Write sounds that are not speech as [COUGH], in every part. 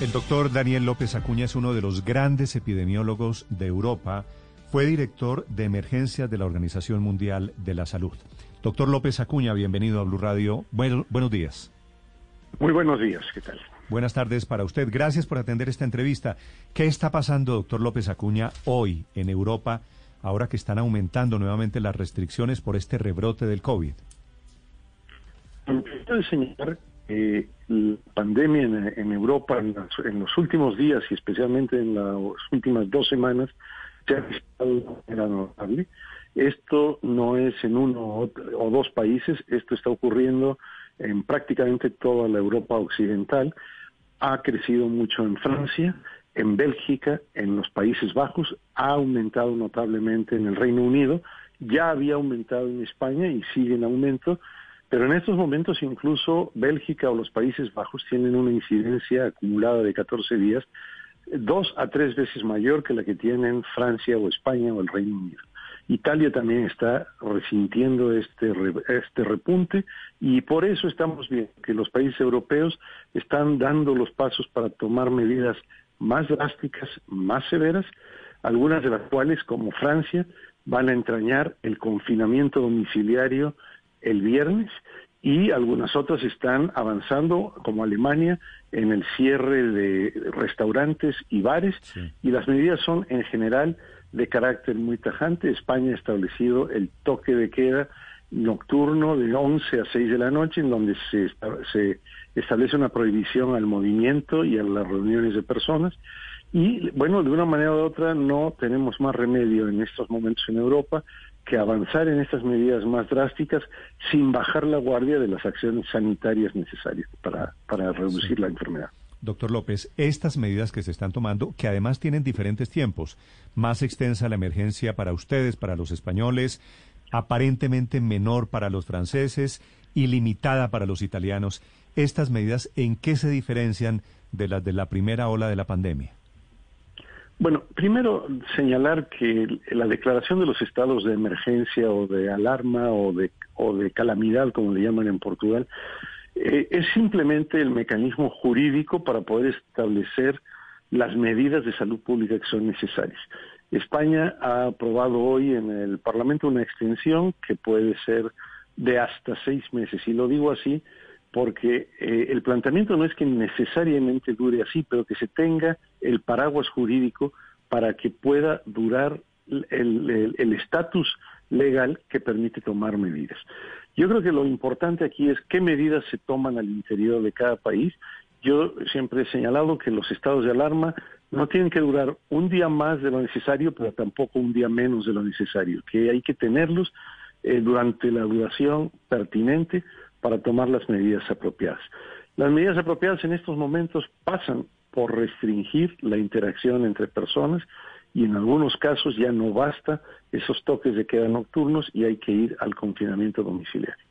El doctor Daniel López Acuña es uno de los grandes epidemiólogos de Europa. Fue director de emergencias de la Organización Mundial de la Salud. Doctor López Acuña, bienvenido a Blue Radio. buenos días. Muy buenos días, ¿qué tal? Buenas tardes para usted. Gracias por atender esta entrevista. ¿Qué está pasando, doctor López Acuña, hoy en Europa, ahora que están aumentando nuevamente las restricciones por este rebrote del COVID? Quiero señalar eh, la pandemia en, Europa en, los últimos días y especialmente en las últimas dos semanas se ha visto era notable. Esto no es en uno o dos países, esto está ocurriendo en prácticamente toda la Europa occidental. Ha crecido mucho en Francia, en Bélgica, en los Países Bajos, ha aumentado notablemente en el Reino Unido, ya había aumentado en España y sigue en aumento pero en estos momentos incluso Bélgica o los Países Bajos tienen una incidencia acumulada de 14 días dos a tres veces mayor que la que tienen Francia o España o el Reino Unido. Italia también está resintiendo este, este repunte y por eso estamos viendo que los países europeos están dando los pasos para tomar medidas más drásticas, más severas, algunas de las cuales, como Francia, van a entrañar el confinamiento domiciliario el viernes y algunas otras están avanzando, como Alemania, en el cierre de restaurantes y bares, y las medidas son en general de carácter muy tajante. España ha establecido el toque de queda nocturno de 11 a 6 de la noche, en donde se, se establece una prohibición al movimiento y a las reuniones de personas. Y bueno, de una manera u otra no tenemos más remedio en estos momentos en Europa que avanzar en estas medidas más drásticas sin bajar la guardia de las acciones sanitarias necesarias para, para reducir la enfermedad. Doctor López, estas medidas que se están tomando, que además tienen diferentes tiempos, más extensa la emergencia para ustedes, para los españoles, aparentemente menor para los franceses y limitada para los italianos, ¿estas medidas en qué se diferencian de las de la primera ola de la pandemia? Bueno, primero señalar que la declaración de los estados de emergencia o de alarma o de, o de calamidad, como le llaman en Portugal, eh, es simplemente el mecanismo jurídico para poder establecer las medidas de salud pública que son necesarias. España ha aprobado hoy en el Parlamento una extensión que puede ser de hasta seis meses, y lo digo así porque eh, el planteamiento no es que necesariamente dure así, pero que se tenga el paraguas jurídico para que pueda durar el estatus legal que permite tomar medidas. Yo creo que lo importante aquí es qué medidas se toman al interior de cada país. Yo siempre he señalado que los estados de alarma no tienen que durar un día más de lo necesario, pero tampoco un día menos de lo necesario, que hay que tenerlos eh, durante la duración pertinente para tomar las medidas apropiadas. Las medidas apropiadas en estos momentos pasan por restringir la interacción entre personas y en algunos casos ya no basta esos toques de queda nocturnos y hay que ir al confinamiento domiciliario.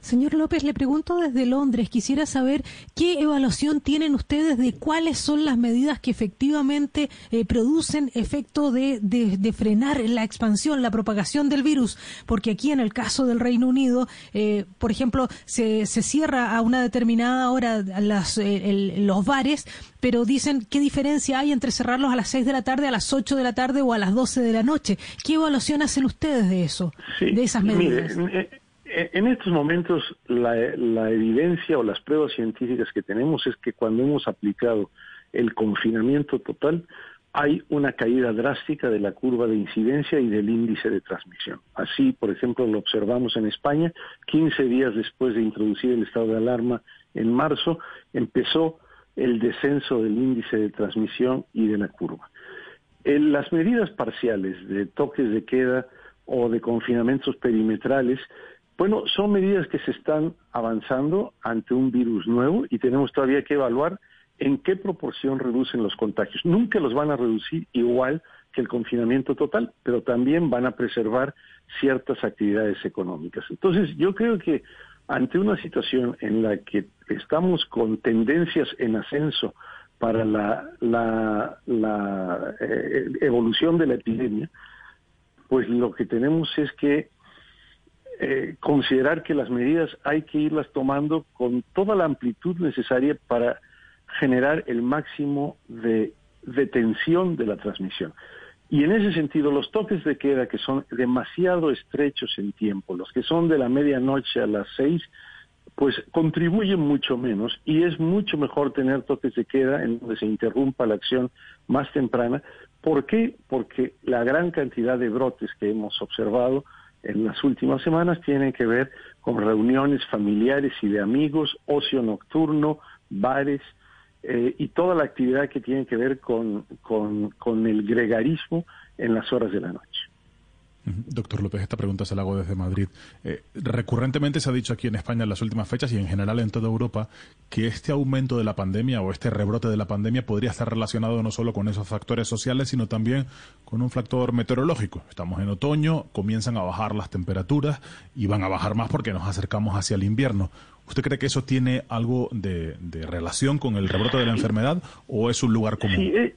Señor López, le pregunto desde Londres, quisiera saber qué evaluación tienen ustedes de cuáles son las medidas que efectivamente eh, producen efecto de, frenar la expansión, la propagación del virus, porque aquí en el caso del Reino Unido, eh, por ejemplo, se, cierra a una determinada hora las, eh, los bares, pero dicen qué diferencia hay entre cerrarlos a las 6 de la tarde, a las 8 de la tarde o a las 12 de la noche. ¿Qué evaluación hacen ustedes de eso, de esas medidas? En estos momentos la, evidencia o las pruebas científicas que tenemos es que cuando hemos aplicado el confinamiento total, hay una caída drástica de la curva de incidencia y del índice de transmisión. Así, por ejemplo, lo observamos en España, 15 días después de introducir el estado de alarma en marzo, empezó el descenso del índice de transmisión y de la curva. En las medidas parciales de toques de queda o de confinamientos perimetrales bueno, son medidas que se están avanzando ante un virus nuevo y tenemos todavía que evaluar en qué proporción reducen los contagios. Nunca los van a reducir igual que el confinamiento total, pero también van a preservar ciertas actividades económicas. Entonces, yo creo que ante una situación en la que estamos con tendencias en ascenso para la, eh, evolución de la epidemia, pues lo que tenemos es que eh, considerar que las medidas hay que irlas tomando con toda la amplitud necesaria para generar el máximo de detención de la transmisión. Y en ese sentido, los toques de queda que son demasiado estrechos en tiempo, los que son de la medianoche a las seis, pues contribuyen mucho menos y es mucho mejor tener toques de queda en donde se interrumpa la acción más temprana. ¿Por qué? Porque la gran cantidad de brotes que hemos observado en las últimas semanas tienen que ver con reuniones familiares y de amigos, ocio nocturno, bares, eh, y toda la actividad que tiene que ver con, con, el gregarismo en las horas de la noche. Doctor López, esta pregunta se la hago desde Madrid. Eh, recurrentemente se ha dicho aquí en España en las últimas fechas y en general en toda Europa que este aumento de la pandemia o este rebrote de la pandemia podría estar relacionado no solo con esos factores sociales, sino también con un factor meteorológico. Estamos en otoño, comienzan a bajar las temperaturas y van a bajar más porque nos acercamos hacia el invierno. ¿Usted cree que eso tiene algo de, relación con el rebrote de la enfermedad o es un lugar común? Sí, eh,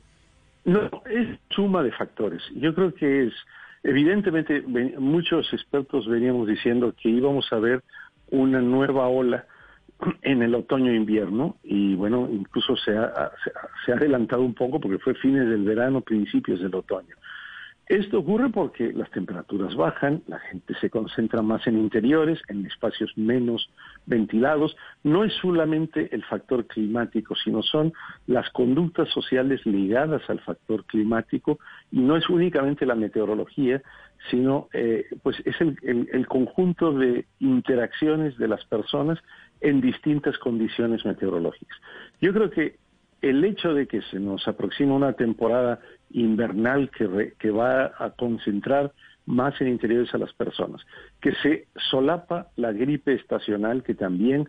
no, es suma de factores. Yo creo que es, evidentemente, muchos expertos veníamos diciendo que íbamos a ver una nueva ola [CLEARS THROAT] en el otoño-invierno y bueno, incluso se ha, se ha adelantado un poco porque fue fines del verano, principios del otoño. Esto ocurre porque las temperaturas bajan, la gente se concentra más en interiores, en espacios menos ventilados. No es solamente el factor climático, sino son las conductas sociales ligadas al factor climático y no es únicamente la meteorología, sino eh, pues es el, el conjunto de interacciones de las personas en distintas condiciones meteorológicas. Yo creo que el hecho de que se nos aproxima una temporada invernal que, que va a concentrar más en interiores a las personas, que se solapa la gripe estacional que también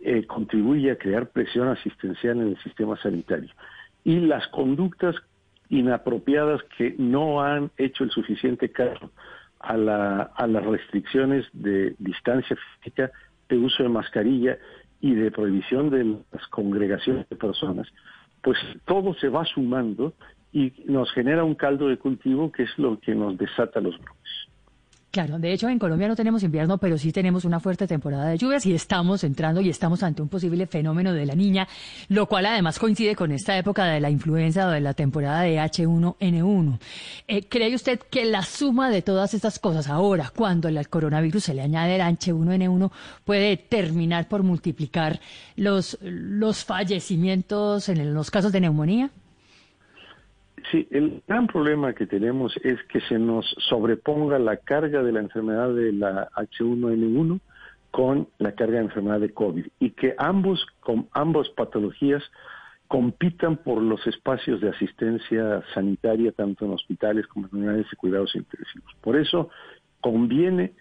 eh, contribuye a crear presión asistencial en el sistema sanitario y las conductas inapropiadas que no han hecho el suficiente caso a, la, a las restricciones de distancia física, de uso de mascarilla y de prohibición de las congregaciones de personas, pues todo se va sumando y nos genera un caldo de cultivo que es lo que nos desata los brotes. Claro, de hecho en Colombia no tenemos invierno, pero sí tenemos una fuerte temporada de lluvias y estamos entrando y estamos ante un posible fenómeno de la niña, lo cual además coincide con esta época de la influenza o de la temporada de H1N1. Eh, ¿Cree usted que la suma de todas estas cosas ahora, cuando el coronavirus se le añade el H1N1, puede terminar por multiplicar los, los fallecimientos en los casos de neumonía? Sí, el gran problema que tenemos es que se nos sobreponga la carga de la enfermedad de la H1N1 con la carga de enfermedad de COVID y que ambos, con ambas patologías compitan por los espacios de asistencia sanitaria, tanto en hospitales como en unidades de cuidados intensivos. Por eso conviene,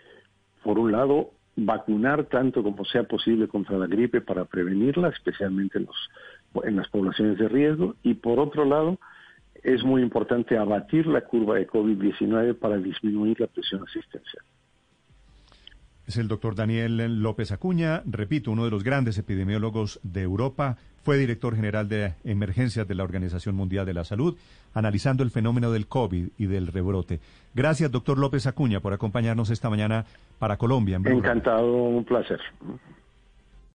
por un lado, vacunar tanto como sea posible contra la gripe para prevenirla, especialmente en, los, en las poblaciones de riesgo, y por otro lado, es muy importante abatir la curva de COVID-19 para disminuir la presión asistencial. Es el doctor Daniel López Acuña, repito, uno de los grandes epidemiólogos de Europa, fue director general de emergencias de la Organización Mundial de la Salud, analizando el fenómeno del COVID y del rebrote. Gracias, doctor López Acuña, por acompañarnos esta mañana para Colombia. Encantado, un placer.